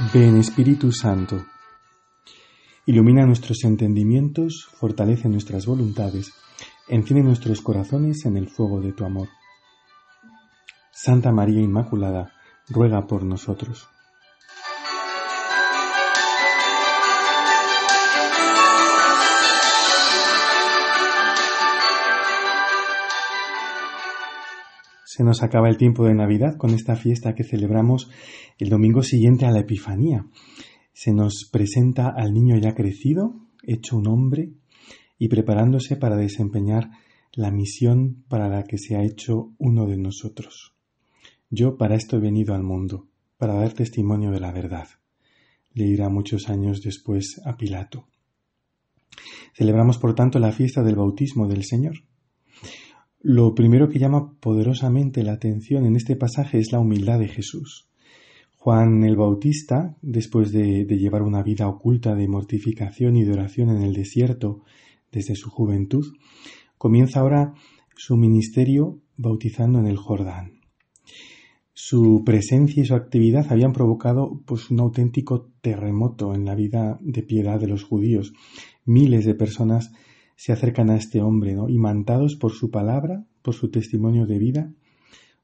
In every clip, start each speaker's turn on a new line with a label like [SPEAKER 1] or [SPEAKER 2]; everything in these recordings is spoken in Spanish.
[SPEAKER 1] Ven Espíritu Santo. Ilumina nuestros entendimientos, fortalece nuestras voluntades, enciende nuestros corazones en el fuego de tu amor. Santa María Inmaculada, ruega por nosotros. Se nos acaba el tiempo de Navidad con esta fiesta que celebramos el domingo siguiente a la Epifanía. Se nos presenta al niño ya crecido, hecho un hombre, y preparándose para desempeñar la misión para la que se ha hecho uno de nosotros. Yo para esto he venido al mundo, para dar testimonio de la verdad, le dirá muchos años después a Pilato. Celebramos, por tanto, la fiesta del bautismo del Señor. Lo primero que llama poderosamente la atención en este pasaje es la humildad de Jesús. Juan el Bautista, después de, llevar una vida oculta de mortificación y de oración en el desierto desde su juventud, comienza ahora su ministerio bautizando en el Jordán. Su presencia y su actividad habían provocado pues, un auténtico terremoto en la vida de piedad de los judíos. Miles de personas se acercan a este hombre, ¿no? Imantados por su palabra, por su testimonio de vida,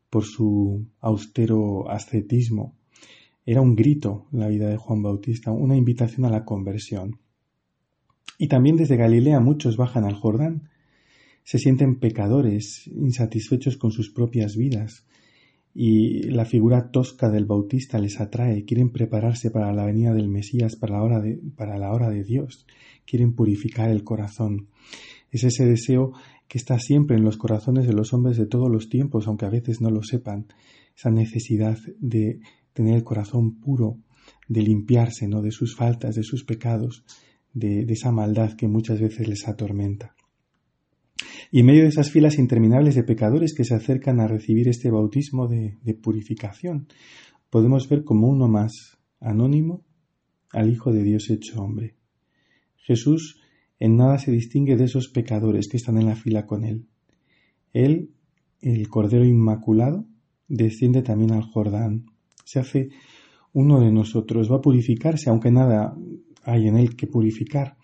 [SPEAKER 1] por su austero ascetismo. Era un grito la vida de Juan Bautista, una invitación a la conversión. Y también desde Galilea muchos bajan al Jordán, se sienten pecadores, insatisfechos con sus propias vidas, y la figura tosca del Bautista les atrae, quieren prepararse para la venida del Mesías, para la hora de, para la hora de Dios, quieren purificar el corazón. Es ese deseo que está siempre en los corazones de los hombres de todos los tiempos, aunque a veces no lo sepan, esa necesidad de tener el corazón puro, de limpiarse, ¿no? de sus faltas, de sus pecados, de esa maldad que muchas veces les atormenta. Y en medio de esas filas interminables de pecadores que se acercan a recibir este bautismo de, purificación, podemos ver como uno más, anónimo, al Hijo de Dios hecho hombre. Jesús en nada se distingue de esos pecadores que están en la fila con él. Él, el Cordero Inmaculado, desciende también al Jordán, se hace uno de nosotros, va a purificarse, aunque nada hay en él que purificar.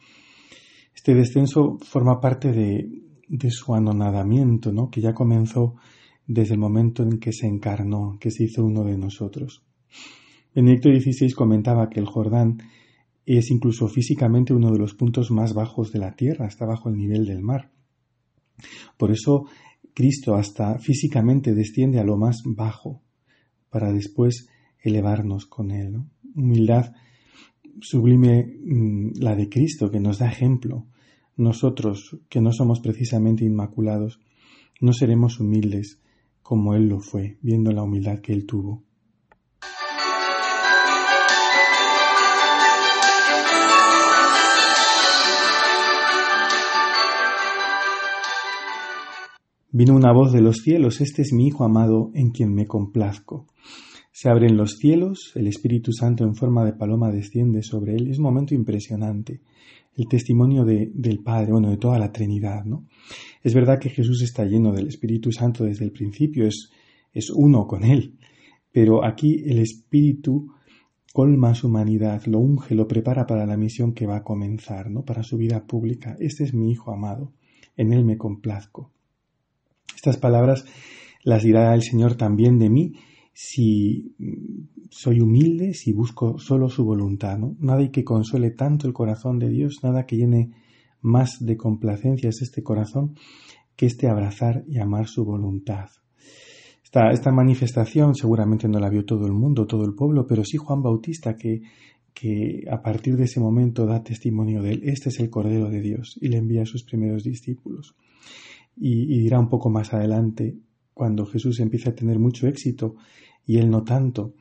[SPEAKER 1] Este descenso forma parte de, de su anonadamiento, ¿no? que ya comenzó desde el momento en que se encarnó, que se hizo uno de nosotros. Benedicto XVI comentaba que el Jordán es incluso físicamente uno de los puntos más bajos de la tierra, está bajo el nivel del mar. Por eso Cristo hasta físicamente desciende a lo más bajo, para después elevarnos con Él. Humildad sublime mm, la de Cristo, que nos da ejemplo, nosotros, que no somos precisamente inmaculados, no seremos humildes como Él lo fue, viendo la humildad que Él tuvo. Vino una voz de los cielos, este es mi Hijo amado en quien me complazco. Se abren los cielos, el Espíritu Santo en forma de paloma desciende sobre él. Es un momento impresionante el testimonio de, del Padre, bueno, de toda la Trinidad, ¿no? Es verdad que Jesús está lleno del Espíritu Santo desde el principio, es, es uno con Él, pero aquí el Espíritu colma su humanidad, lo unge, lo prepara para la misión que va a comenzar, ¿no? Para su vida pública. Este es mi Hijo amado, en Él me complazco. Estas palabras las dirá el Señor también de mí si soy humilde, si busco solo su voluntad. ¿no? Nada que consuele tanto el corazón de Dios, nada que llene más de complacencias este corazón que este abrazar y amar su voluntad. Esta, esta manifestación seguramente no la vio todo el mundo, todo el pueblo, pero sí Juan Bautista que, que a partir de ese momento da testimonio de él. Este es el Cordero de Dios y le envía a sus primeros discípulos. Y dirá un poco más adelante, cuando Jesús empieza a tener mucho éxito y él no tanto,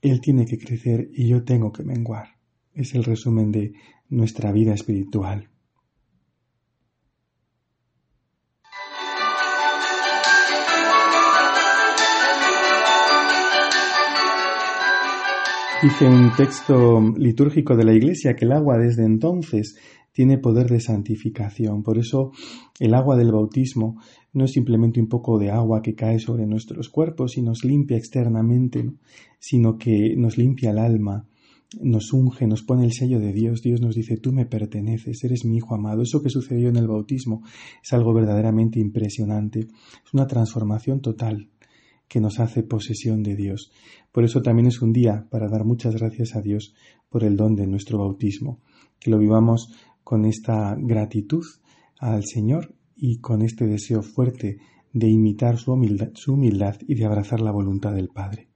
[SPEAKER 1] él tiene que crecer y yo tengo que menguar. Es el resumen de nuestra vida espiritual. Dice un texto litúrgico de la Iglesia que el agua desde entonces tiene poder de santificación. Por eso el agua del bautismo no es simplemente un poco de agua que cae sobre nuestros cuerpos y nos limpia externamente, sino que nos limpia el alma, nos unge, nos pone el sello de Dios, Dios nos dice, tú me perteneces, eres mi hijo amado. Eso que sucedió en el bautismo es algo verdaderamente impresionante, es una transformación total que nos hace posesión de Dios. Por eso también es un día para dar muchas gracias a Dios por el don de nuestro bautismo, que lo vivamos con esta gratitud al Señor y con este deseo fuerte de imitar su humildad, su humildad y de abrazar la voluntad del Padre.